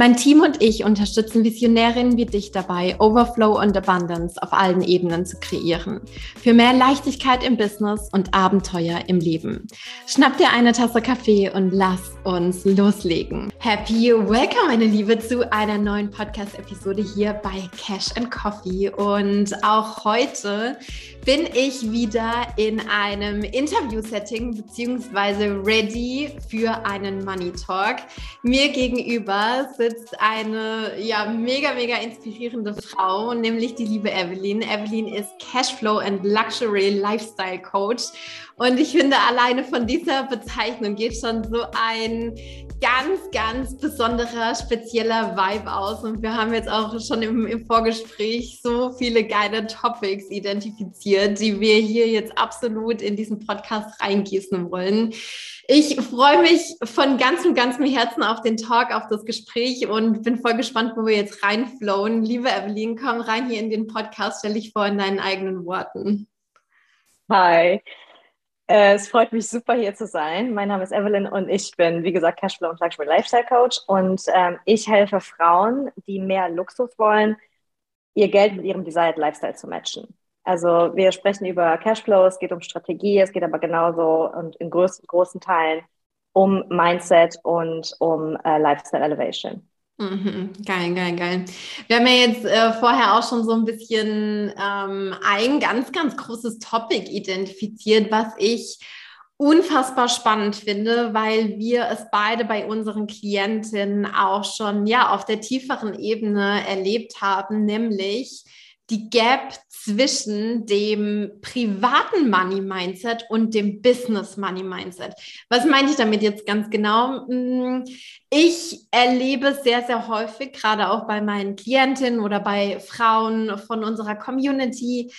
Mein Team und ich unterstützen Visionärinnen wie dich dabei, Overflow und Abundance auf allen Ebenen zu kreieren. Für mehr Leichtigkeit im Business und Abenteuer im Leben. Schnapp dir eine Tasse Kaffee und lass uns loslegen. Happy Welcome, meine Liebe, zu einer neuen Podcast-Episode hier bei Cash and Coffee. Und auch heute bin ich wieder in einem Interview-Setting beziehungsweise ready für einen Money Talk. Mir gegenüber sitzt eine ja mega mega inspirierende Frau, nämlich die liebe Evelyn. Evelyn ist Cashflow and Luxury Lifestyle Coach und ich finde alleine von dieser Bezeichnung geht schon so ein ganz, ganz besonderer, spezieller Vibe aus. Und wir haben jetzt auch schon im, im, Vorgespräch so viele geile Topics identifiziert, die wir hier jetzt absolut in diesen Podcast reingießen wollen. Ich freue mich von ganzem, ganzem Herzen auf den Talk, auf das Gespräch und bin voll gespannt, wo wir jetzt reinflowen. Liebe Evelyn, komm rein hier in den Podcast, stell dich vor in deinen eigenen Worten. Hi, es freut mich super, hier zu sein. Mein Name ist Evelyn und ich bin, wie gesagt, Cashflow und Luxury Lifestyle Coach. Und ähm, ich helfe Frauen, die mehr Luxus wollen, ihr Geld mit ihrem Desired Lifestyle zu matchen. Also wir sprechen über Cashflow, es geht um Strategie, es geht aber genauso und in großen, großen Teilen um Mindset und um äh, Lifestyle Elevation. Mhm, geil, geil, geil. Wir haben ja jetzt äh, vorher auch schon so ein bisschen ähm, ein ganz, ganz großes Topic identifiziert, was ich unfassbar spannend finde, weil wir es beide bei unseren Klientinnen auch schon ja auf der tieferen Ebene erlebt haben, nämlich die Gap zwischen dem privaten Money Mindset und dem Business Money Mindset. Was meine ich damit jetzt ganz genau? Hm, ich erlebe sehr, sehr häufig, gerade auch bei meinen Klientinnen oder bei Frauen von unserer Community,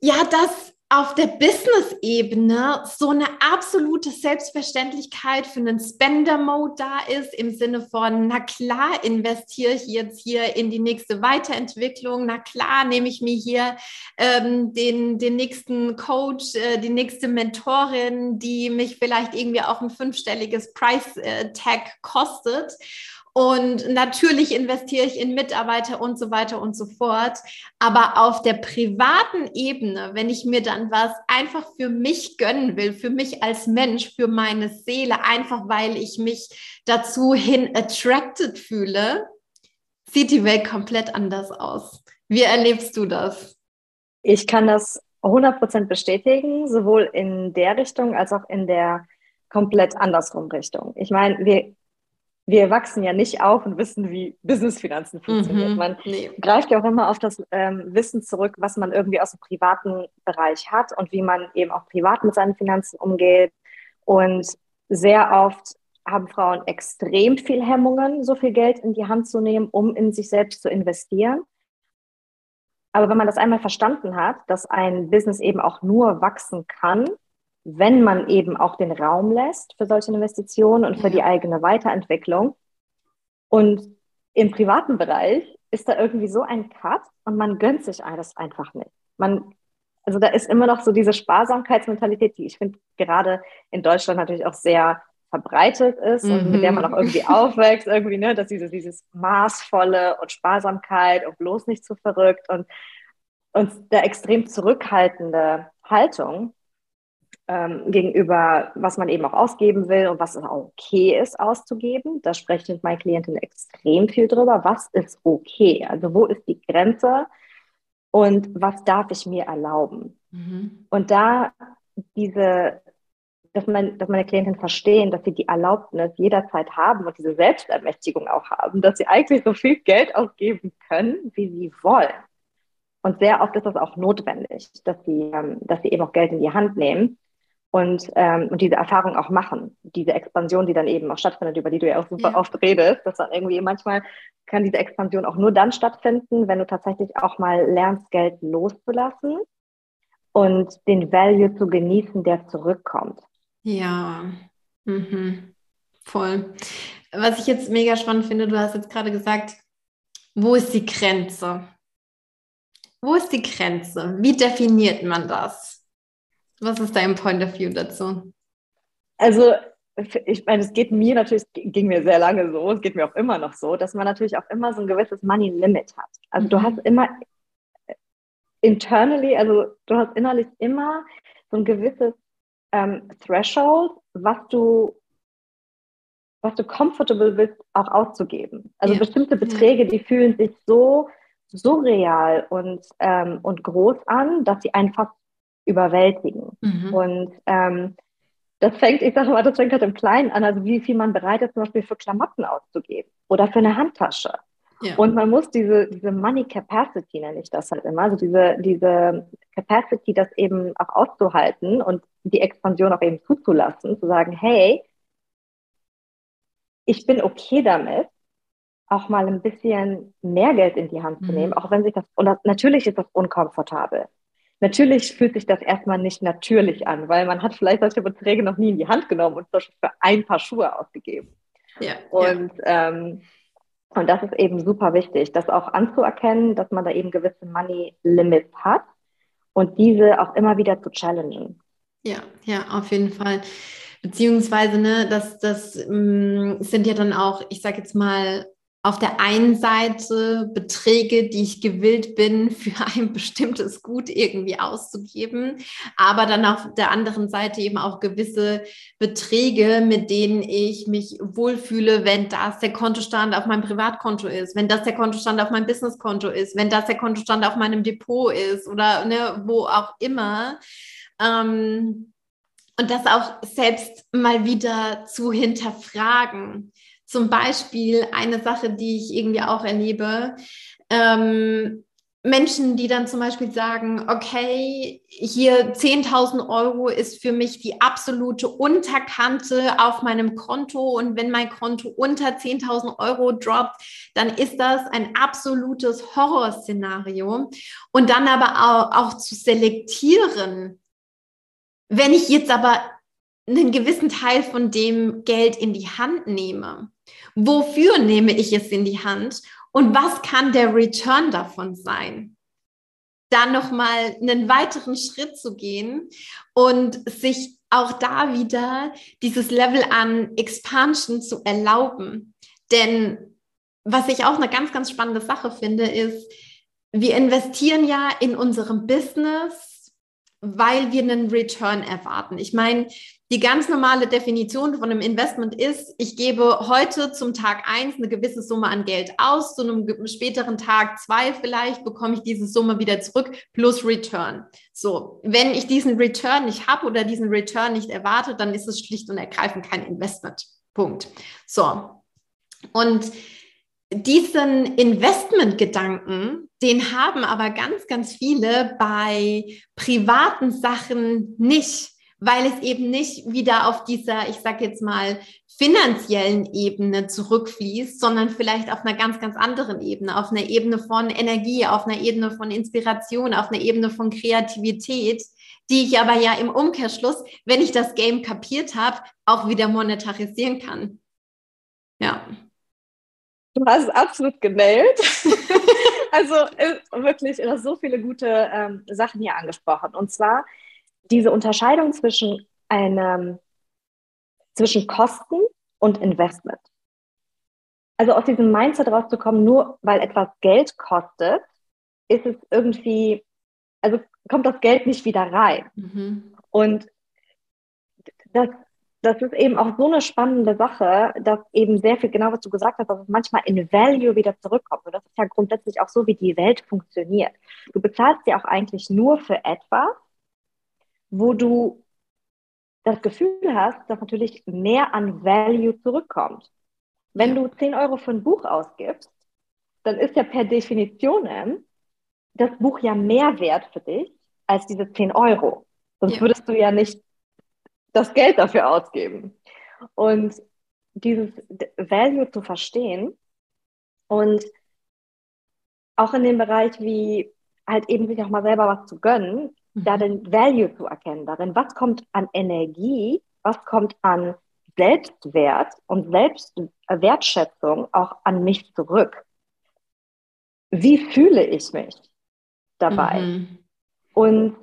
ja, dass auf der Business-Ebene so eine absolute Selbstverständlichkeit für einen Spender-Mode da ist, im Sinne von, na klar, investiere ich jetzt hier in die nächste Weiterentwicklung, na klar, nehme ich mir hier ähm, den, den nächsten Coach, äh, die nächste Mentorin, die mich vielleicht irgendwie auch ein fünfstelliges Price-Tag äh, kostet. Und natürlich investiere ich in Mitarbeiter und so weiter und so fort. Aber auf der privaten Ebene, wenn ich mir dann was einfach für mich gönnen will, für mich als Mensch, für meine Seele, einfach weil ich mich dazu hin attracted fühle, sieht die Welt komplett anders aus. Wie erlebst du das? Ich kann das 100% bestätigen, sowohl in der Richtung als auch in der komplett andersrum Richtung. Ich meine, wir wir wachsen ja nicht auf und wissen, wie Businessfinanzen funktionieren. Mhm, man nee. greift ja auch immer auf das ähm, Wissen zurück, was man irgendwie aus dem privaten Bereich hat und wie man eben auch privat mit seinen Finanzen umgeht. Und sehr oft haben Frauen extrem viel Hemmungen, so viel Geld in die Hand zu nehmen, um in sich selbst zu investieren. Aber wenn man das einmal verstanden hat, dass ein Business eben auch nur wachsen kann, wenn man eben auch den Raum lässt für solche Investitionen und für die eigene Weiterentwicklung. Und im privaten Bereich ist da irgendwie so ein Cut und man gönnt sich alles einfach nicht. Man, also da ist immer noch so diese Sparsamkeitsmentalität, die ich finde gerade in Deutschland natürlich auch sehr verbreitet ist mhm. und mit der man auch irgendwie aufwächst, irgendwie, ne, dass dieses, dieses Maßvolle und Sparsamkeit und bloß nicht zu verrückt und, und der extrem zurückhaltende Haltung, ähm, gegenüber, was man eben auch ausgeben will und was auch okay ist auszugeben. Da spreche ich mit meinen Klientinnen extrem viel drüber. Was ist okay? Also wo ist die Grenze und was darf ich mir erlauben? Mhm. Und da diese, dass, man, dass meine Klientinnen verstehen, dass sie die Erlaubnis jederzeit haben und diese Selbstermächtigung auch haben, dass sie eigentlich so viel Geld ausgeben können, wie sie wollen. Und sehr oft ist das auch notwendig, dass sie, ähm, dass sie eben auch Geld in die Hand nehmen und, ähm, und diese Erfahrung auch machen. Diese Expansion, die dann eben auch stattfindet, über die du ja auch super ja. oft redest, dass dann irgendwie manchmal kann diese Expansion auch nur dann stattfinden, wenn du tatsächlich auch mal lernst, Geld loszulassen und den Value zu genießen, der zurückkommt. Ja. Mhm. Voll. Was ich jetzt mega spannend finde, du hast jetzt gerade gesagt, wo ist die Grenze? Wo ist die Grenze? Wie definiert man das? Was ist dein Point of View dazu? Also, ich meine, es geht mir natürlich, ging mir sehr lange so, es geht mir auch immer noch so, dass man natürlich auch immer so ein gewisses Money Limit hat. Also, du mhm. hast immer internally, also du hast innerlich immer so ein gewisses ähm, Threshold, was du was du comfortable bist, auch auszugeben. Also ja. bestimmte Beträge, die fühlen sich so surreal und, ähm, und groß an, dass sie einfach überwältigen. Mhm. Und ähm, das fängt, ich sage mal, das fängt halt im Kleinen an, also wie viel man bereit ist, zum Beispiel für Klamotten auszugeben oder für eine Handtasche. Ja. Und man muss diese, diese Money Capacity, nenne ich das halt immer, also diese, diese Capacity, das eben auch auszuhalten und die Expansion auch eben zuzulassen, zu sagen, hey, ich bin okay damit, auch mal ein bisschen mehr Geld in die Hand zu nehmen, mhm. auch wenn sich das, und das, natürlich ist das unkomfortabel. Natürlich fühlt sich das erstmal nicht natürlich an, weil man hat vielleicht solche Beträge noch nie in die Hand genommen und für ein paar Schuhe ausgegeben. Ja, und, ja. Ähm, und das ist eben super wichtig, das auch anzuerkennen, dass man da eben gewisse Money Limits hat und diese auch immer wieder zu challengen. Ja, ja, auf jeden Fall. Beziehungsweise, ne, das, das ähm, sind ja dann auch, ich sage jetzt mal, auf der einen Seite Beträge, die ich gewillt bin, für ein bestimmtes Gut irgendwie auszugeben, aber dann auf der anderen Seite eben auch gewisse Beträge, mit denen ich mich wohlfühle, wenn das der Kontostand auf meinem Privatkonto ist, wenn das der Kontostand auf meinem Businesskonto ist, wenn das der Kontostand auf meinem Depot ist oder ne, wo auch immer. Ähm, und das auch selbst mal wieder zu hinterfragen. Zum Beispiel eine Sache, die ich irgendwie auch erlebe, ähm, Menschen, die dann zum Beispiel sagen, okay, hier 10.000 Euro ist für mich die absolute Unterkante auf meinem Konto und wenn mein Konto unter 10.000 Euro droppt, dann ist das ein absolutes Horrorszenario. Und dann aber auch, auch zu selektieren, wenn ich jetzt aber einen gewissen Teil von dem Geld in die Hand nehme, wofür nehme ich es in die Hand und was kann der Return davon sein? Dann nochmal einen weiteren Schritt zu gehen und sich auch da wieder dieses Level an Expansion zu erlauben. Denn was ich auch eine ganz, ganz spannende Sache finde, ist, wir investieren ja in unserem Business weil wir einen Return erwarten. Ich meine, die ganz normale Definition von einem Investment ist, ich gebe heute zum Tag eins eine gewisse Summe an Geld aus, zu einem späteren Tag zwei vielleicht bekomme ich diese Summe wieder zurück plus Return. So, wenn ich diesen Return nicht habe oder diesen Return nicht erwarte, dann ist es schlicht und ergreifend kein Investment. Punkt. So. Und diesen Investmentgedanken, den haben aber ganz, ganz viele bei privaten Sachen nicht, weil es eben nicht wieder auf dieser, ich sage jetzt mal, finanziellen Ebene zurückfließt, sondern vielleicht auf einer ganz, ganz anderen Ebene, auf einer Ebene von Energie, auf einer Ebene von Inspiration, auf einer Ebene von Kreativität, die ich aber ja im Umkehrschluss, wenn ich das Game kapiert habe, auch wieder monetarisieren kann. Ja. Du hast es absolut genäht. also äh, wirklich, du hast so viele gute ähm, Sachen hier angesprochen. Und zwar diese Unterscheidung zwischen einem, zwischen Kosten und Investment. Also aus diesem Mindset rauszukommen, nur weil etwas Geld kostet, ist es irgendwie, also kommt das Geld nicht wieder rein. Mhm. Und das das ist eben auch so eine spannende Sache, dass eben sehr viel, genau was du gesagt hast, dass es manchmal in Value wieder zurückkommt. Und das ist ja grundsätzlich auch so, wie die Welt funktioniert. Du bezahlst ja auch eigentlich nur für etwas, wo du das Gefühl hast, dass natürlich mehr an Value zurückkommt. Wenn du 10 Euro für ein Buch ausgibst, dann ist ja per Definition das Buch ja mehr wert für dich als diese 10 Euro. Sonst ja. würdest du ja nicht das Geld dafür ausgeben. Und dieses Value zu verstehen und auch in dem Bereich wie halt eben sich auch mal selber was zu gönnen, da den Value zu erkennen darin, was kommt an Energie, was kommt an Selbstwert und Selbstwertschätzung auch an mich zurück. Wie fühle ich mich dabei? Mhm. Und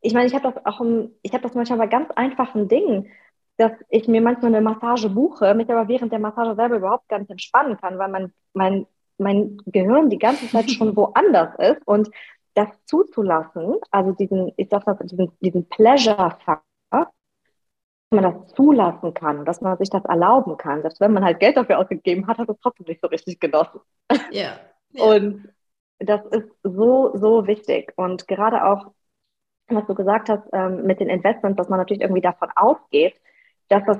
ich meine, ich habe das auch, ich habe das manchmal bei ganz einfachen Dingen, dass ich mir manchmal eine Massage buche, mich aber während der Massage selber überhaupt gar nicht entspannen kann, weil mein, mein, mein Gehirn die ganze Zeit schon woanders ist und das zuzulassen, also diesen, ich sag mal, diesen, diesen Pleasure-Faktor, dass man das zulassen kann, dass man sich das erlauben kann. Selbst wenn man halt Geld dafür ausgegeben hat, hat es trotzdem nicht so richtig genossen. Ja. ja. Und das ist so, so wichtig. Und gerade auch, was du gesagt hast ähm, mit den Investments, dass man natürlich irgendwie davon ausgeht, dass das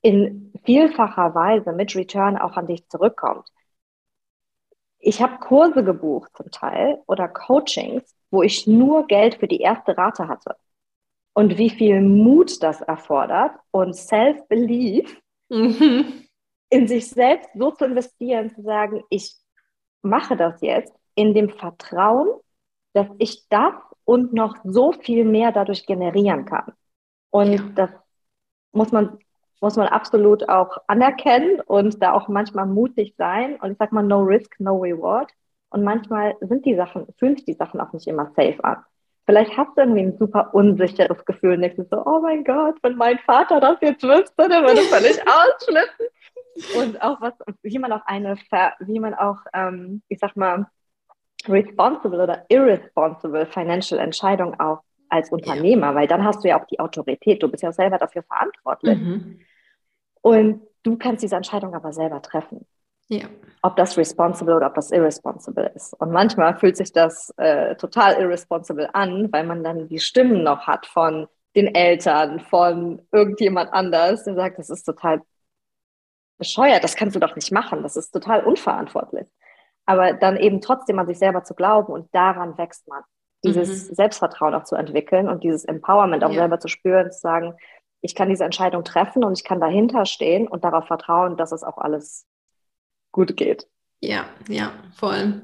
in vielfacher Weise mit Return auch an dich zurückkommt ich habe Kurse gebucht zum Teil oder Coachings, wo ich nur Geld für die erste Rate hatte. Und wie viel Mut das erfordert und Self-Belief, mhm. in sich selbst so zu investieren, zu sagen, ich mache das jetzt in dem Vertrauen, dass ich das und noch so viel mehr dadurch generieren kann. Und das muss man muss man absolut auch anerkennen und da auch manchmal mutig sein. Und ich sag mal, no risk, no reward. Und manchmal sind die Sachen, fühlen sich die Sachen auch nicht immer safe an. Vielleicht hast du irgendwie ein super unsicheres Gefühl und denkst so, oh mein Gott, wenn mein Vater das jetzt wüsste, dann würde völlig ausschlippen. Und auch was, wie man auch eine, wie man auch, ähm, ich sag mal, responsible oder irresponsible financial Entscheidung auch als Unternehmer, ja. weil dann hast du ja auch die Autorität. Du bist ja selber dafür verantwortlich. Mhm. Und du kannst diese Entscheidung aber selber treffen. Ja. Ob das responsible oder ob das irresponsible ist. Und manchmal fühlt sich das äh, total irresponsible an, weil man dann die Stimmen noch hat von den Eltern, von irgendjemand anders, der sagt, das ist total bescheuert, das kannst du doch nicht machen, das ist total unverantwortlich. Aber dann eben trotzdem an sich selber zu glauben und daran wächst man. Dieses mhm. Selbstvertrauen auch zu entwickeln und dieses Empowerment auch ja. selber zu spüren, zu sagen, ich kann diese Entscheidung treffen und ich kann dahinter stehen und darauf vertrauen, dass es auch alles gut geht. Ja, ja, voll.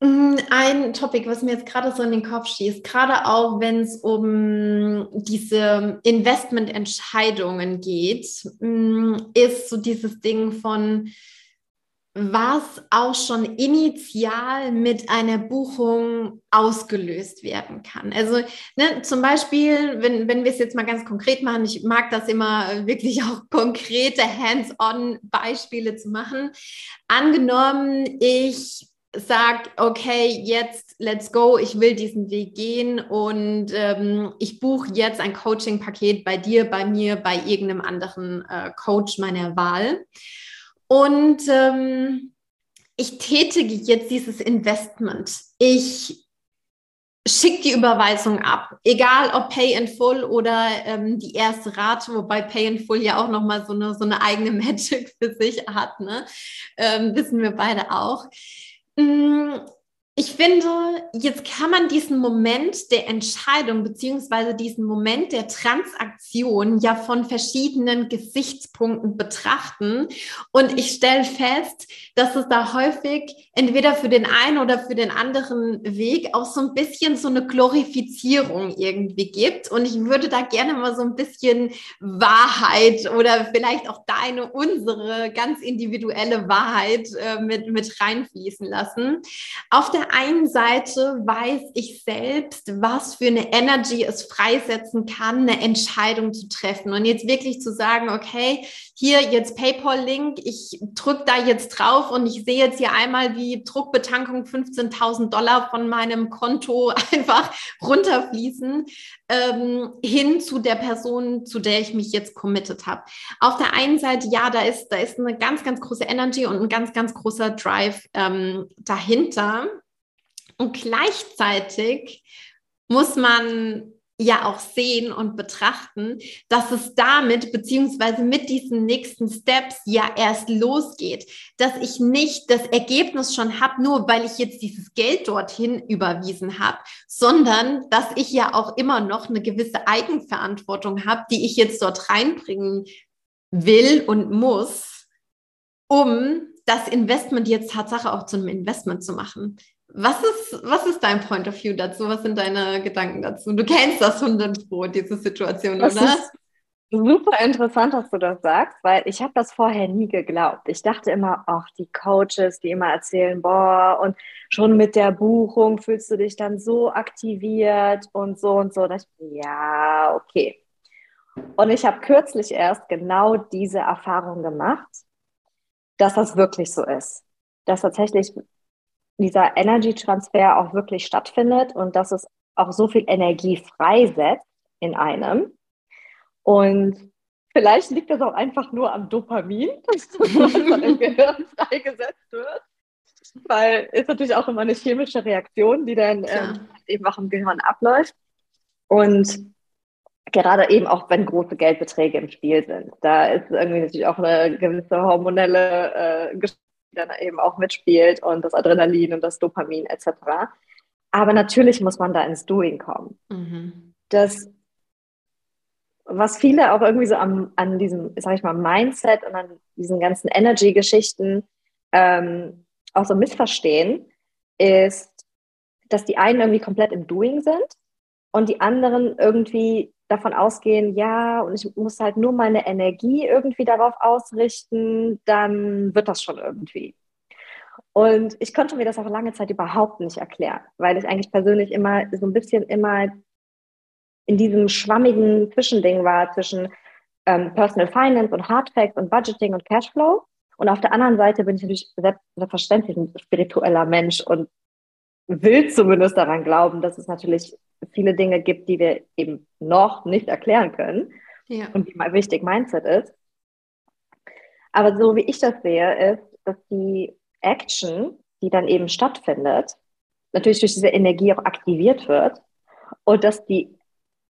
Mm, ein Topic, was mir jetzt gerade so in den Kopf schießt, gerade auch wenn es um diese Investmententscheidungen geht, mm, ist so dieses Ding von, was auch schon initial mit einer Buchung ausgelöst werden kann. Also ne, zum Beispiel, wenn, wenn wir es jetzt mal ganz konkret machen, ich mag das immer wirklich auch konkrete Hands-on-Beispiele zu machen. Angenommen, ich sage, okay, jetzt let's go, ich will diesen Weg gehen und ähm, ich buche jetzt ein Coaching-Paket bei dir, bei mir, bei irgendeinem anderen äh, Coach meiner Wahl. Und ähm, ich tätige jetzt dieses Investment. Ich schicke die Überweisung ab, egal ob Pay in Full oder ähm, die erste Rate, wobei Pay in Full ja auch nochmal so eine, so eine eigene Magic für sich hat, ne? Ähm, wissen wir beide auch. Ich finde, jetzt kann man diesen Moment der Entscheidung beziehungsweise diesen Moment der Transaktion ja von verschiedenen Gesichtspunkten betrachten. Und ich stelle fest, dass es da häufig entweder für den einen oder für den anderen Weg auch so ein bisschen so eine Glorifizierung irgendwie gibt. Und ich würde da gerne mal so ein bisschen Wahrheit oder vielleicht auch deine, unsere ganz individuelle Wahrheit äh, mit, mit reinfließen lassen. Auf der der einen Seite weiß ich selbst, was für eine Energy es freisetzen kann, eine Entscheidung zu treffen. Und jetzt wirklich zu sagen, okay, hier jetzt PayPal-Link, ich drücke da jetzt drauf und ich sehe jetzt hier einmal, wie Druckbetankung 15.000 Dollar von meinem Konto einfach runterfließen, ähm, hin zu der Person, zu der ich mich jetzt committed habe. Auf der einen Seite, ja, da ist, da ist eine ganz, ganz große Energy und ein ganz, ganz großer Drive ähm, dahinter. Und gleichzeitig muss man ja auch sehen und betrachten, dass es damit beziehungsweise mit diesen nächsten Steps ja erst losgeht, dass ich nicht das Ergebnis schon habe, nur weil ich jetzt dieses Geld dorthin überwiesen habe, sondern dass ich ja auch immer noch eine gewisse Eigenverantwortung habe, die ich jetzt dort reinbringen will und muss, um das Investment jetzt Tatsache auch zu einem Investment zu machen. Was ist, was ist dein Point of View dazu? Was sind deine Gedanken dazu? Du kennst das 100 Pro, diese Situation, das oder? Ist, super interessant, dass du das sagst, weil ich habe das vorher nie geglaubt. Ich dachte immer, ach, die Coaches, die immer erzählen, boah, und schon mit der Buchung fühlst du dich dann so aktiviert und so und so. Ich, ja, okay. Und ich habe kürzlich erst genau diese Erfahrung gemacht, dass das wirklich so ist. Dass tatsächlich dieser Energy-Transfer auch wirklich stattfindet und dass es auch so viel Energie freisetzt in einem. Und vielleicht liegt das auch einfach nur am Dopamin, das dann im Gehirn freigesetzt wird. Weil es natürlich auch immer eine chemische Reaktion, die dann ähm, eben auch im Gehirn abläuft. Und gerade eben auch, wenn große Geldbeträge im Spiel sind. Da ist irgendwie natürlich auch eine gewisse hormonelle äh, dann eben auch mitspielt und das Adrenalin und das Dopamin etc. Aber natürlich muss man da ins Doing kommen. Mhm. Das, was viele auch irgendwie so am, an diesem, sag ich mal, Mindset und an diesen ganzen Energy-Geschichten ähm, auch so missverstehen, ist, dass die einen irgendwie komplett im Doing sind und die anderen irgendwie davon ausgehen, ja, und ich muss halt nur meine Energie irgendwie darauf ausrichten, dann wird das schon irgendwie. Und ich konnte mir das auch lange Zeit überhaupt nicht erklären, weil ich eigentlich persönlich immer so ein bisschen immer in diesem schwammigen Zwischending war zwischen ähm, Personal Finance und Hard Facts und Budgeting und Cashflow. Und auf der anderen Seite bin ich natürlich selbstverständlich ein spiritueller Mensch und will zumindest daran glauben, dass es natürlich viele Dinge gibt, die wir eben noch nicht erklären können ja. und wie wichtig Mindset ist. Aber so wie ich das sehe, ist, dass die Action, die dann eben stattfindet, natürlich durch diese Energie auch aktiviert wird und dass die,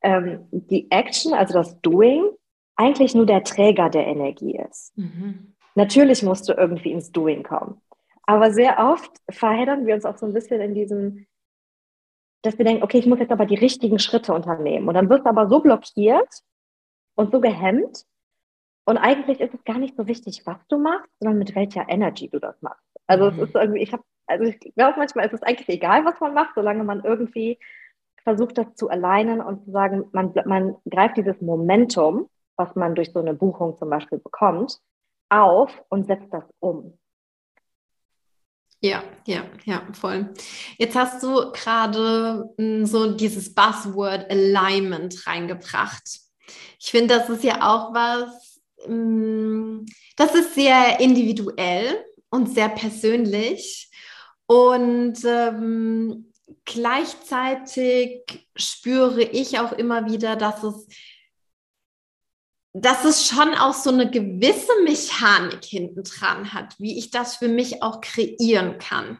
ähm, die Action, also das Doing, eigentlich nur der Träger der Energie ist. Mhm. Natürlich musst du irgendwie ins Doing kommen. Aber sehr oft verheddern wir uns auch so ein bisschen in diesem, dass wir denken, okay, ich muss jetzt aber die richtigen Schritte unternehmen. Und dann wirst du aber so blockiert und so gehemmt. Und eigentlich ist es gar nicht so wichtig, was du machst, sondern mit welcher Energy du das machst. Also mhm. es ist irgendwie, ich habe, also ich glaube manchmal ist es eigentlich egal, was man macht, solange man irgendwie versucht, das zu alignen und zu sagen, man, man greift dieses Momentum, was man durch so eine Buchung zum Beispiel bekommt, auf und setzt das um. Ja, ja, ja, voll. Jetzt hast du gerade hm, so dieses Buzzword Alignment reingebracht. Ich finde, das ist ja auch was, hm, das ist sehr individuell und sehr persönlich. Und ähm, gleichzeitig spüre ich auch immer wieder, dass es dass es schon auch so eine gewisse Mechanik hinten dran hat, wie ich das für mich auch kreieren kann.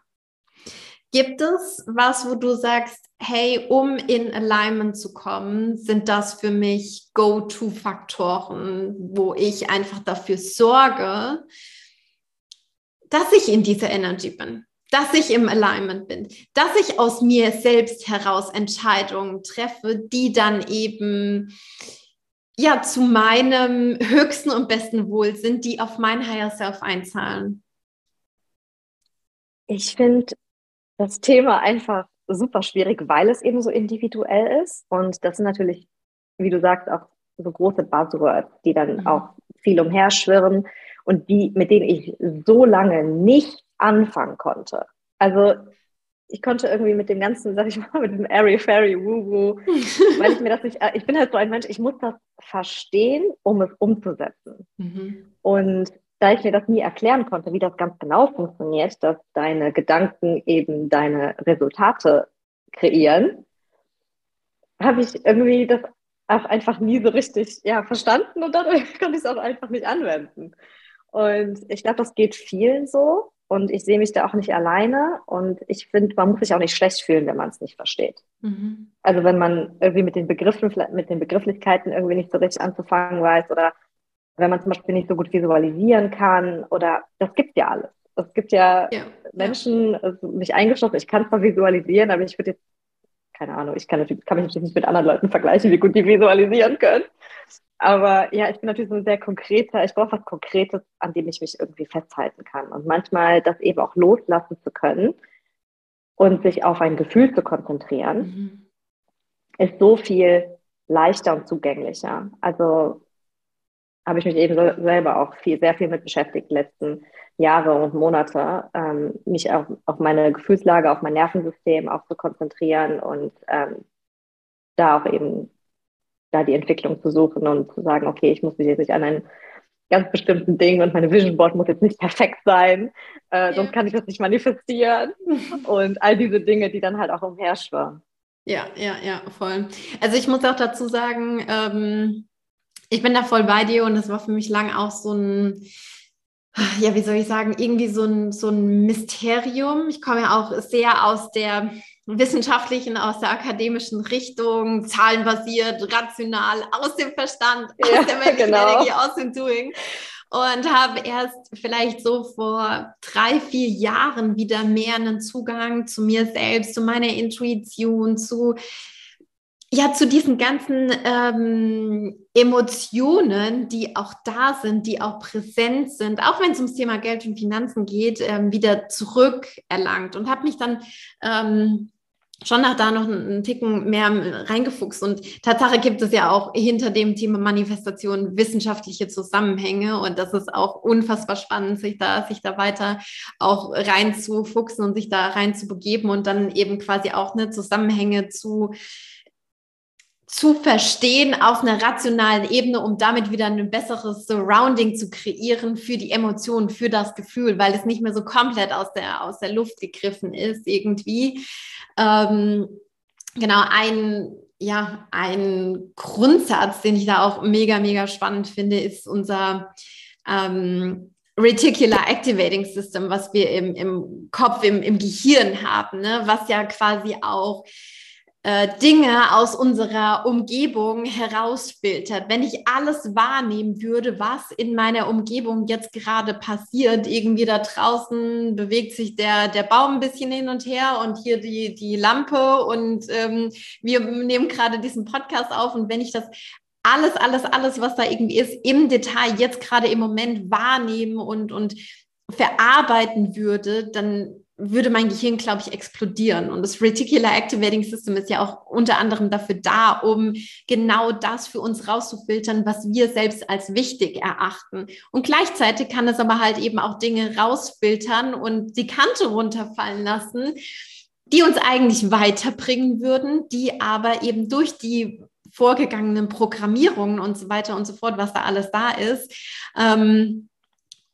Gibt es was, wo du sagst, hey, um in Alignment zu kommen, sind das für mich Go-To-Faktoren, wo ich einfach dafür sorge, dass ich in dieser Energy bin, dass ich im Alignment bin, dass ich aus mir selbst heraus Entscheidungen treffe, die dann eben ja zu meinem höchsten und besten Wohl sind, die auf mein Higher Self einzahlen? Ich finde das Thema einfach super schwierig, weil es eben so individuell ist. Und das sind natürlich, wie du sagst, auch so große Buzzwords, die dann mhm. auch viel umherschwirren und die, mit denen ich so lange nicht anfangen konnte. Also ich konnte irgendwie mit dem ganzen, sag ich mal, mit dem Airy Fairy Woo Woo, weil ich mir das nicht, äh, ich bin halt so ein Mensch, ich muss das verstehen, um es umzusetzen. Mhm. Und da ich mir das nie erklären konnte, wie das ganz genau funktioniert, dass deine Gedanken eben deine Resultate kreieren, habe ich irgendwie das auch einfach nie so richtig ja, verstanden und dadurch konnte ich es auch einfach nicht anwenden. Und ich glaube, das geht vielen so. Und ich sehe mich da auch nicht alleine. Und ich finde, man muss sich auch nicht schlecht fühlen, wenn man es nicht versteht. Mhm. Also wenn man irgendwie mit den Begriffen, mit den Begrifflichkeiten irgendwie nicht so richtig anzufangen weiß oder wenn man zum Beispiel nicht so gut visualisieren kann oder das gibt ja alles. Es gibt ja, ja. Menschen, also mich eingeschlossen, ich kann zwar visualisieren, aber ich würde jetzt, keine Ahnung, ich kann, natürlich, kann mich natürlich nicht mit anderen Leuten vergleichen, wie gut die visualisieren können. Aber ja, ich bin natürlich so ein sehr konkreter, ich brauche was Konkretes, an dem ich mich irgendwie festhalten kann. Und manchmal das eben auch loslassen zu können und sich auf ein Gefühl zu konzentrieren, mhm. ist so viel leichter und zugänglicher. Also habe ich mich eben so selber auch viel, sehr viel mit beschäftigt, die letzten Jahre und Monate, ähm, mich auf, auf meine Gefühlslage, auf mein Nervensystem auch zu konzentrieren und ähm, da auch eben da die Entwicklung zu suchen und zu sagen, okay, ich muss mich jetzt nicht an einen ganz bestimmten Ding und meine Vision Board muss jetzt nicht perfekt sein, äh, ja. sonst kann ich das nicht manifestieren und all diese Dinge, die dann halt auch umherschwirren. Ja, ja, ja, voll. Also ich muss auch dazu sagen, ähm, ich bin da voll bei dir und das war für mich lang auch so ein, ja, wie soll ich sagen, irgendwie so ein, so ein Mysterium. Ich komme ja auch sehr aus der wissenschaftlichen, aus der akademischen Richtung, zahlenbasiert, rational, aus dem Verstand, ja, aus der männlichen genau. Energie, aus dem Doing. Und habe erst vielleicht so vor drei, vier Jahren wieder mehr einen Zugang zu mir selbst, zu meiner Intuition, zu ja, zu diesen ganzen ähm, Emotionen, die auch da sind, die auch präsent sind, auch wenn es ums Thema Geld und Finanzen geht, ähm, wieder zurückerlangt und habe mich dann ähm, schon nach da noch einen Ticken mehr reingefuchst. Und Tatsache gibt es ja auch hinter dem Thema Manifestation wissenschaftliche Zusammenhänge. Und das ist auch unfassbar spannend, sich da, sich da weiter auch reinzufuchsen und sich da rein zu begeben und dann eben quasi auch eine Zusammenhänge zu zu verstehen auf einer rationalen Ebene, um damit wieder ein besseres Surrounding zu kreieren für die Emotionen, für das Gefühl, weil es nicht mehr so komplett aus der, aus der Luft gegriffen ist irgendwie. Ähm, genau, ein, ja, ein Grundsatz, den ich da auch mega, mega spannend finde, ist unser ähm, Reticular Activating System, was wir im, im Kopf, im, im Gehirn haben, ne? was ja quasi auch Dinge aus unserer Umgebung herausfiltert. Wenn ich alles wahrnehmen würde, was in meiner Umgebung jetzt gerade passiert, irgendwie da draußen bewegt sich der, der Baum ein bisschen hin und her und hier die, die Lampe und ähm, wir nehmen gerade diesen Podcast auf und wenn ich das alles, alles, alles, was da irgendwie ist, im Detail jetzt gerade im Moment wahrnehmen und, und verarbeiten würde, dann würde mein Gehirn, glaube ich, explodieren. Und das Reticular Activating System ist ja auch unter anderem dafür da, um genau das für uns rauszufiltern, was wir selbst als wichtig erachten. Und gleichzeitig kann es aber halt eben auch Dinge rausfiltern und die Kante runterfallen lassen, die uns eigentlich weiterbringen würden, die aber eben durch die vorgegangenen Programmierungen und so weiter und so fort, was da alles da ist, ähm,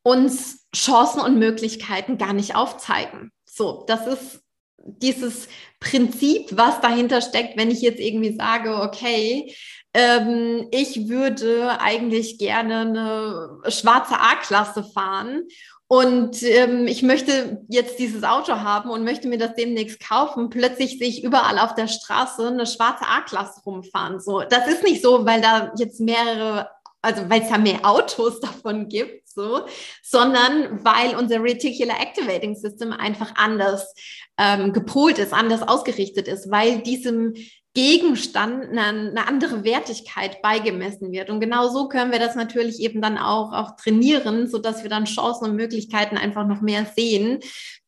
uns Chancen und Möglichkeiten gar nicht aufzeigen. So, das ist dieses Prinzip, was dahinter steckt, wenn ich jetzt irgendwie sage, okay, ähm, ich würde eigentlich gerne eine schwarze A-Klasse fahren und ähm, ich möchte jetzt dieses Auto haben und möchte mir das demnächst kaufen. Plötzlich sehe ich überall auf der Straße eine schwarze A-Klasse rumfahren. So, das ist nicht so, weil da jetzt mehrere also weil es ja mehr Autos davon gibt, so, sondern weil unser Reticular Activating System einfach anders ähm, gepolt ist, anders ausgerichtet ist, weil diesem Gegenstand eine, eine, andere Wertigkeit beigemessen wird. Und genau so können wir das natürlich eben dann auch, auch trainieren, sodass wir dann Chancen und Möglichkeiten einfach noch mehr sehen,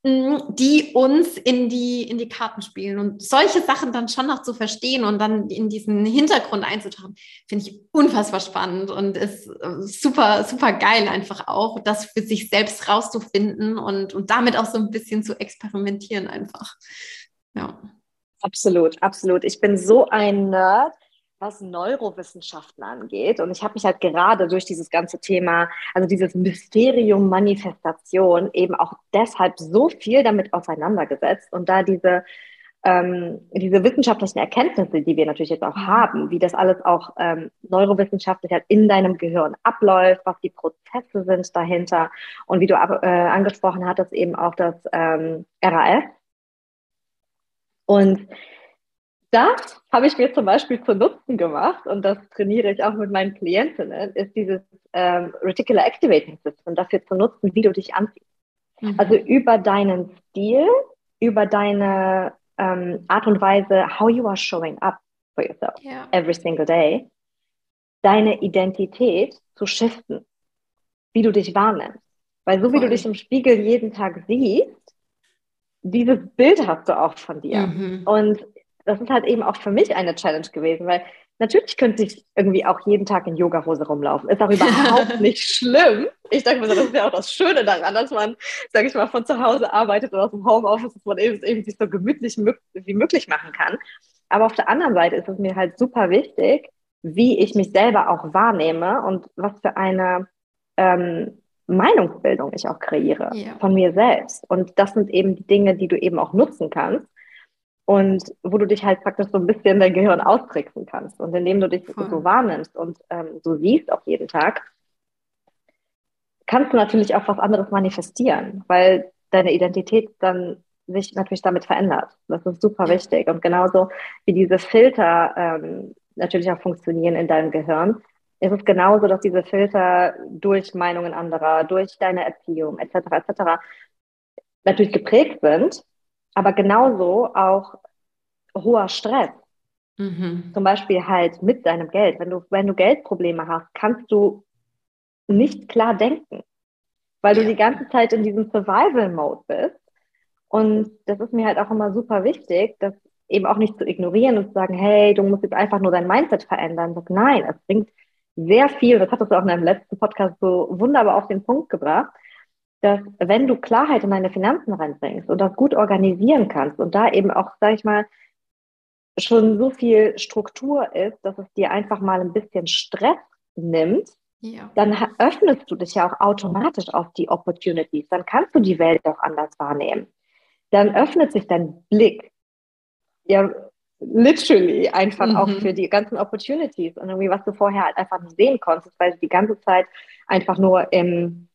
mm, die uns in die, in die Karten spielen. Und solche Sachen dann schon noch zu verstehen und dann in diesen Hintergrund einzutauchen, finde ich unfassbar spannend und ist äh, super, super geil einfach auch, das für sich selbst rauszufinden und, und damit auch so ein bisschen zu experimentieren einfach. Ja. Absolut, absolut. Ich bin so ein Nerd, was Neurowissenschaften angeht. Und ich habe mich halt gerade durch dieses ganze Thema, also dieses Mysterium Manifestation, eben auch deshalb so viel damit auseinandergesetzt und da diese ähm, diese wissenschaftlichen Erkenntnisse, die wir natürlich jetzt auch haben, wie das alles auch ähm, neurowissenschaftlich halt in deinem Gehirn abläuft, was die Prozesse sind dahinter und wie du äh, angesprochen hattest, eben auch das ähm, RAF, und das habe ich mir zum Beispiel zu Nutzen gemacht und das trainiere ich auch mit meinen Klientinnen, ist dieses ähm, Reticular Activating System dafür zu nutzen, wie du dich anziehst. Mhm. Also über deinen Stil, über deine ähm, Art und Weise, how you are showing up for yourself yeah. every single day, deine Identität zu shiften, wie du dich wahrnimmst. Weil so wie Voll. du dich im Spiegel jeden Tag siehst, dieses Bild hast du auch von dir. Mhm. Und das ist halt eben auch für mich eine Challenge gewesen, weil Natürlich könnte ich irgendwie auch jeden Tag in Yogahose rumlaufen. Ist auch überhaupt nicht schlimm. Ich denke mir, das ist ja auch das Schöne daran, dass man, sage ich mal, von zu Hause arbeitet oder aus dem Homeoffice, dass man eben, eben sich so gemütlich wie möglich machen kann. Aber auf der anderen Seite ist es mir halt super wichtig, wie ich mich selber auch wahrnehme und was für eine ähm, Meinungsbildung ich auch kreiere ja. von mir selbst. Und das sind eben die Dinge, die du eben auch nutzen kannst und wo du dich halt praktisch so ein bisschen dein Gehirn austricksen kannst. Und indem du dich Voll. so wahrnimmst und ähm, so siehst auch jeden Tag, kannst du natürlich auch was anderes manifestieren, weil deine Identität dann sich natürlich damit verändert. Das ist super wichtig. Und genauso wie diese Filter ähm, natürlich auch funktionieren in deinem Gehirn, ist es genauso, dass diese Filter durch Meinungen anderer, durch deine Erziehung etc. etc. natürlich geprägt sind aber genauso auch hoher Stress. Mhm. Zum Beispiel halt mit deinem Geld. Wenn du, wenn du Geldprobleme hast, kannst du nicht klar denken, weil du die ganze Zeit in diesem Survival-Mode bist. Und das ist mir halt auch immer super wichtig, das eben auch nicht zu ignorieren und zu sagen, hey, du musst jetzt einfach nur dein Mindset verändern. Sag, nein, es bringt sehr viel, das hattest du auch in deinem letzten Podcast so wunderbar auf den Punkt gebracht, dass wenn du Klarheit in deine Finanzen reinbringst und das gut organisieren kannst und da eben auch, sag ich mal, schon so viel Struktur ist, dass es dir einfach mal ein bisschen Stress nimmt, ja. dann öffnest du dich ja auch automatisch auf die Opportunities. Dann kannst du die Welt auch anders wahrnehmen. Dann öffnet sich dein Blick ja literally einfach mhm. auch für die ganzen Opportunities und irgendwie, was du vorher halt einfach nicht sehen konntest, weil du die ganze Zeit einfach nur im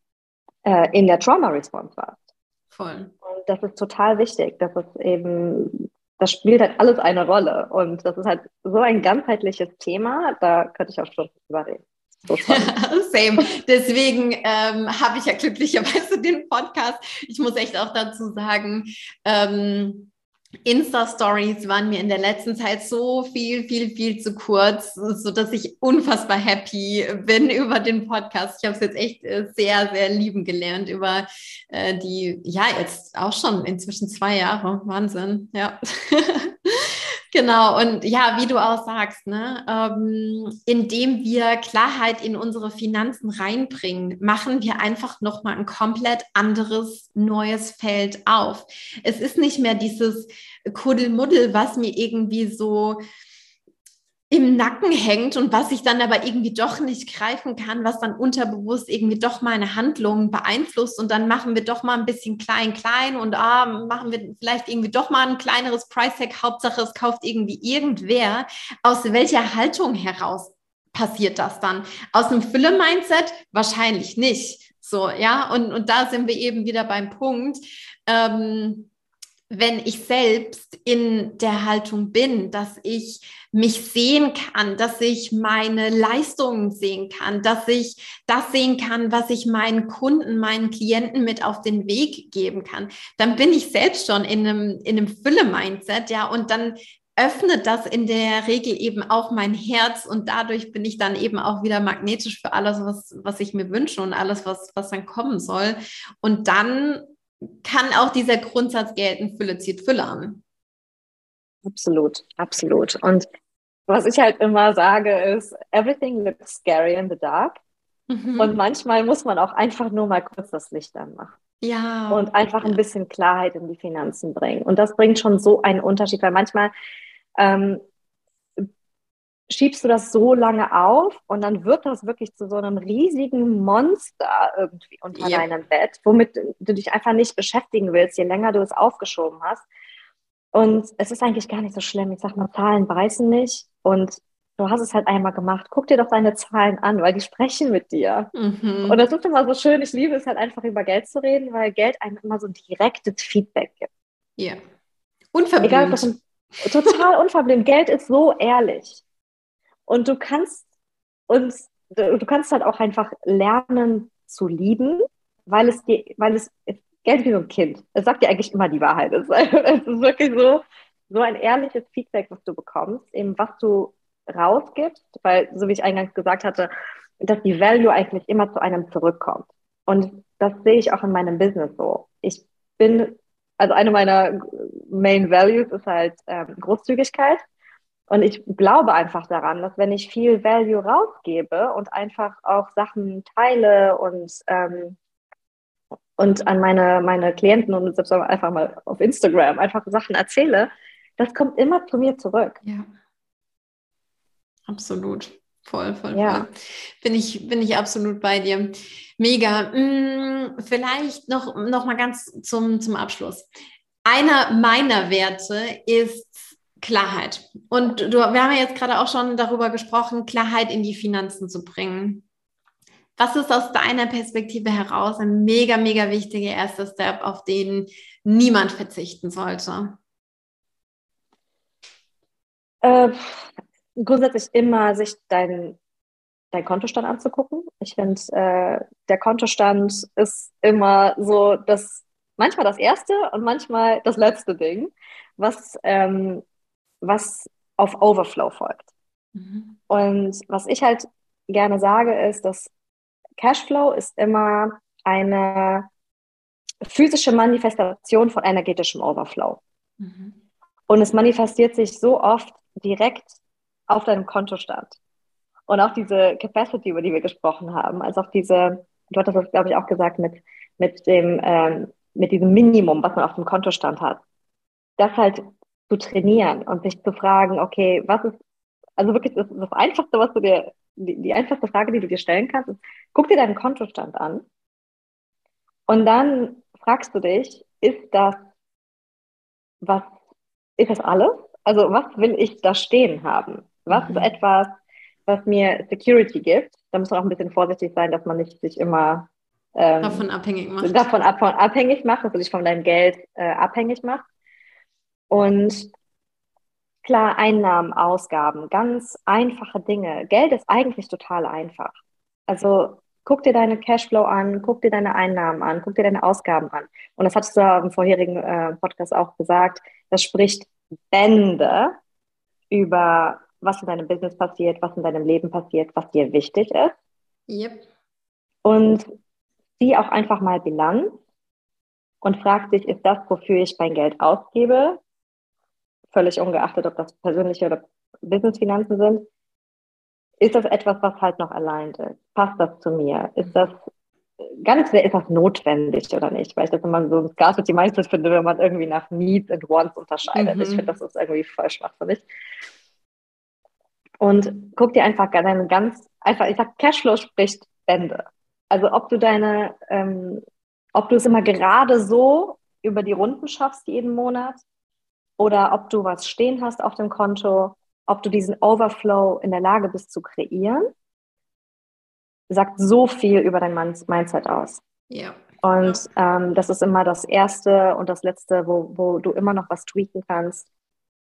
äh, in der Trauma-Response warst. Voll. Und das ist total wichtig. Das ist eben, das spielt halt alles eine Rolle. Und das ist halt so ein ganzheitliches Thema, da könnte ich auch Stunden drüber reden. So Same. Deswegen ähm, habe ich ja glücklicherweise den Podcast. Ich muss echt auch dazu sagen, ähm, Insta-Stories waren mir in der letzten Zeit so viel, viel, viel zu kurz, sodass ich unfassbar happy bin über den Podcast. Ich habe es jetzt echt äh, sehr, sehr lieben gelernt über äh, die, ja, jetzt auch schon inzwischen zwei Jahre. Wahnsinn, ja. Genau, und ja, wie du auch sagst, ne, ähm, indem wir Klarheit in unsere Finanzen reinbringen, machen wir einfach nochmal ein komplett anderes, neues Feld auf. Es ist nicht mehr dieses Kuddelmuddel, was mir irgendwie so im Nacken hängt und was ich dann aber irgendwie doch nicht greifen kann, was dann unterbewusst irgendwie doch meine Handlungen beeinflusst und dann machen wir doch mal ein bisschen klein, klein und ah, machen wir vielleicht irgendwie doch mal ein kleineres Price Tag. Hauptsache, es kauft irgendwie irgendwer. Aus welcher Haltung heraus passiert das dann? Aus einem Fülle-Mindset? Wahrscheinlich nicht. So, ja, und, und da sind wir eben wieder beim Punkt. Ähm, wenn ich selbst in der Haltung bin, dass ich mich sehen kann, dass ich meine Leistungen sehen kann, dass ich das sehen kann, was ich meinen Kunden, meinen Klienten mit auf den Weg geben kann, dann bin ich selbst schon in einem, in einem Fülle-Mindset, ja, und dann öffnet das in der Regel eben auch mein Herz und dadurch bin ich dann eben auch wieder magnetisch für alles, was, was ich mir wünsche und alles, was, was dann kommen soll. Und dann kann auch dieser Grundsatz gelten, Fülle zieht Fülle an. Absolut, absolut. Und was ich halt immer sage ist, everything looks scary in the dark. Mhm. Und manchmal muss man auch einfach nur mal kurz das Licht anmachen. Ja. Und einfach ein bisschen Klarheit in die Finanzen bringen. Und das bringt schon so einen Unterschied, weil manchmal ähm, schiebst du das so lange auf und dann wird das wirklich zu so einem riesigen Monster irgendwie unter ja. deinem Bett, womit du dich einfach nicht beschäftigen willst, je länger du es aufgeschoben hast. Und es ist eigentlich gar nicht so schlimm. Ich sag mal, Zahlen beißen nicht und du hast es halt einmal gemacht. Guck dir doch deine Zahlen an, weil die sprechen mit dir. Mhm. Und das ist immer so schön. Ich liebe es halt einfach über Geld zu reden, weil Geld einem immer so ein direktes Feedback gibt. Ja. Unverblümt. Egal, was total unverblümt. Geld ist so ehrlich. Und du kannst uns, du kannst halt auch einfach lernen zu lieben, weil es dir, weil es, Geld wie so ein Kind. Es sagt dir eigentlich immer die Wahrheit. Es, ist wirklich so, so ein ehrliches Feedback, was du bekommst, eben was du rausgibst, weil, so wie ich eingangs gesagt hatte, dass die Value eigentlich immer zu einem zurückkommt. Und das sehe ich auch in meinem Business so. Ich bin, also eine meiner Main Values ist halt ähm, Großzügigkeit. Und ich glaube einfach daran, dass wenn ich viel Value rausgebe und einfach auch Sachen teile und, ähm, und an meine, meine Klienten und selbst einfach mal auf Instagram einfach Sachen erzähle, das kommt immer zu mir zurück. Ja. Absolut. Voll, voll, ja. voll. Bin ich, bin ich absolut bei dir. Mega. Hm, vielleicht noch, noch mal ganz zum, zum Abschluss. Einer meiner Werte ist Klarheit. Und du, wir haben ja jetzt gerade auch schon darüber gesprochen, Klarheit in die Finanzen zu bringen. Was ist aus deiner Perspektive heraus ein mega, mega wichtiger erster Step, auf den niemand verzichten sollte? Äh, grundsätzlich immer sich deinen dein Kontostand anzugucken. Ich finde, äh, der Kontostand ist immer so das, manchmal das erste und manchmal das letzte Ding, was, ähm, was auf Overflow folgt. Mhm. Und was ich halt gerne sage, ist, dass Cashflow ist immer eine physische Manifestation von energetischem Overflow. Mhm. Und es manifestiert sich so oft direkt auf deinem Kontostand. Und auch diese Capacity, über die wir gesprochen haben, also auch diese, du hattest das, glaube ich, auch gesagt, mit, mit, dem, ähm, mit diesem Minimum, was man auf dem Kontostand hat, das halt zu trainieren und sich zu fragen, okay, was ist, also wirklich das, das Einfachste, was du dir, die, die einfachste Frage, die du dir stellen kannst, ist, guck dir deinen Kontostand an und dann fragst du dich, ist das, was, ist das alles? Also was will ich da stehen haben? Was mhm. ist etwas, was mir Security gibt? Da muss man auch ein bisschen vorsichtig sein, dass man nicht sich immer ähm, davon abhängig macht. Davon ab, abhängig macht, dass du dich von deinem Geld äh, abhängig macht. Und klar, Einnahmen, Ausgaben, ganz einfache Dinge. Geld ist eigentlich total einfach. Also guck dir deine Cashflow an, guck dir deine Einnahmen an, guck dir deine Ausgaben an. Und das hattest du ja im vorherigen äh, Podcast auch gesagt. Das spricht Bände über was in deinem Business passiert, was in deinem Leben passiert, was dir wichtig ist. Yep. Und sieh auch einfach mal Bilanz und frag dich, ist das, wofür ich mein Geld ausgebe, völlig ungeachtet, ob das persönliche oder Businessfinanzen sind, ist das etwas, was halt noch aligned ist? Passt das zu mir? Ist das sehr, ist das notwendig oder nicht? Weil ich das immer so ein Scarcity Mindset finde, wenn man irgendwie nach Needs and Wants unterscheidet. Mhm. Ich finde, das ist irgendwie voll schwachsinnig. Und guck dir einfach deine ganz, einfach, ich sag, Cashflow spricht Bände. Also ob du deine, ähm, ob du es immer gerade so über die Runden schaffst jeden Monat oder ob du was stehen hast auf dem Konto, ob du diesen Overflow in der Lage bist zu kreieren, sagt so viel über dein Mindset aus. Ja. Und ähm, das ist immer das Erste und das Letzte, wo, wo du immer noch was tweaken kannst.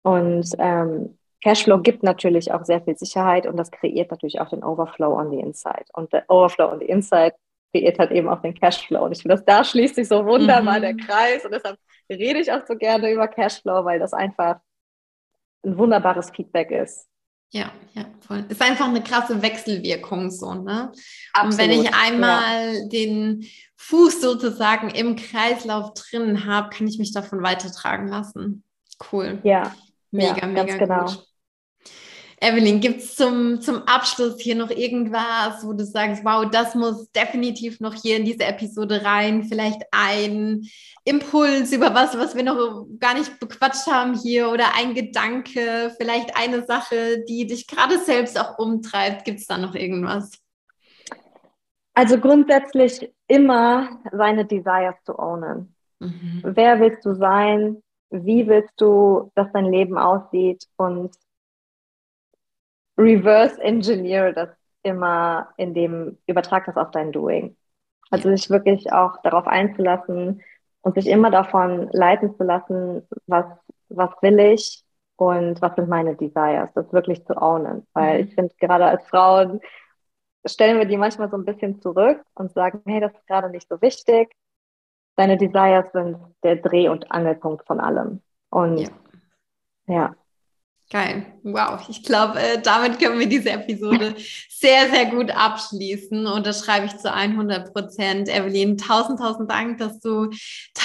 Und ähm, Cashflow gibt natürlich auch sehr viel Sicherheit und das kreiert natürlich auch den Overflow on the Inside. Und der Overflow on the Inside kreiert halt eben auch den Cashflow. Und ich finde, da schließt sich so wunderbar mhm. der Kreis. Und deshalb rede ich auch so gerne über Cashflow, weil das einfach ein wunderbares Feedback ist. Ja, ja, voll. Ist einfach eine krasse Wechselwirkung so, ne? Absolut, und wenn ich einmal ja. den Fuß sozusagen im Kreislauf drin habe, kann ich mich davon weitertragen lassen. Cool. Ja. Mega, ja, mega genau. gut. Evelyn, gibt es zum, zum Abschluss hier noch irgendwas, wo du sagst, wow, das muss definitiv noch hier in diese Episode rein? Vielleicht ein Impuls über was, was wir noch gar nicht bequatscht haben hier oder ein Gedanke, vielleicht eine Sache, die dich gerade selbst auch umtreibt. Gibt es da noch irgendwas? Also grundsätzlich immer seine Desires zu ownen. Mhm. Wer willst du sein? Wie willst du, dass dein Leben aussieht? Und reverse engineer das immer, in dem übertrag das auf dein Doing. Also sich wirklich auch darauf einzulassen und sich immer davon leiten zu lassen, was, was will ich und was sind meine Desires, das wirklich zu ownen. Weil mhm. ich finde, gerade als Frauen stellen wir die manchmal so ein bisschen zurück und sagen, hey, das ist gerade nicht so wichtig. Deine Desires sind der Dreh- und Angelpunkt von allem. Und ja. ja. Geil. Wow. Ich glaube, äh, damit können wir diese Episode sehr, sehr gut abschließen. Und das schreibe ich zu 100 Prozent. Evelyn, tausend, tausend Dank, dass du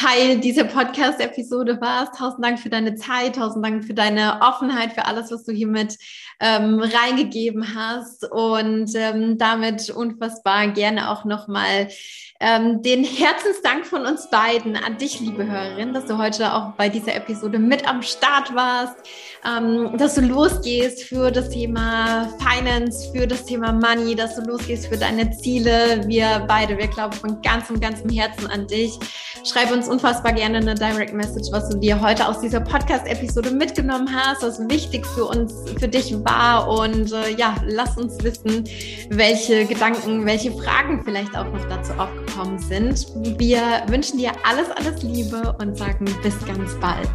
Teil dieser Podcast-Episode warst. Tausend Dank für deine Zeit, tausend Dank für deine Offenheit, für alles, was du hiermit ähm, reingegeben hast. Und ähm, damit unfassbar gerne auch nochmal ähm, den Herzensdank von uns beiden an dich, liebe Hörerin, dass du heute auch bei dieser Episode mit am Start warst, ähm, dass du losgehst für das Thema Finance, für das Thema Money, dass du losgehst für deine Ziele. Wir beide, wir glauben von ganzem, ganzem Herzen an dich. Schreib uns unfassbar gerne eine Direct Message, was du dir heute aus dieser Podcast-Episode mitgenommen hast, was wichtig für uns, für dich war und äh, ja, lass uns wissen, welche Gedanken, welche Fragen vielleicht auch noch dazu aufgekommen gekommen sind. Wir wünschen dir alles, alles Liebe und sagen bis ganz bald.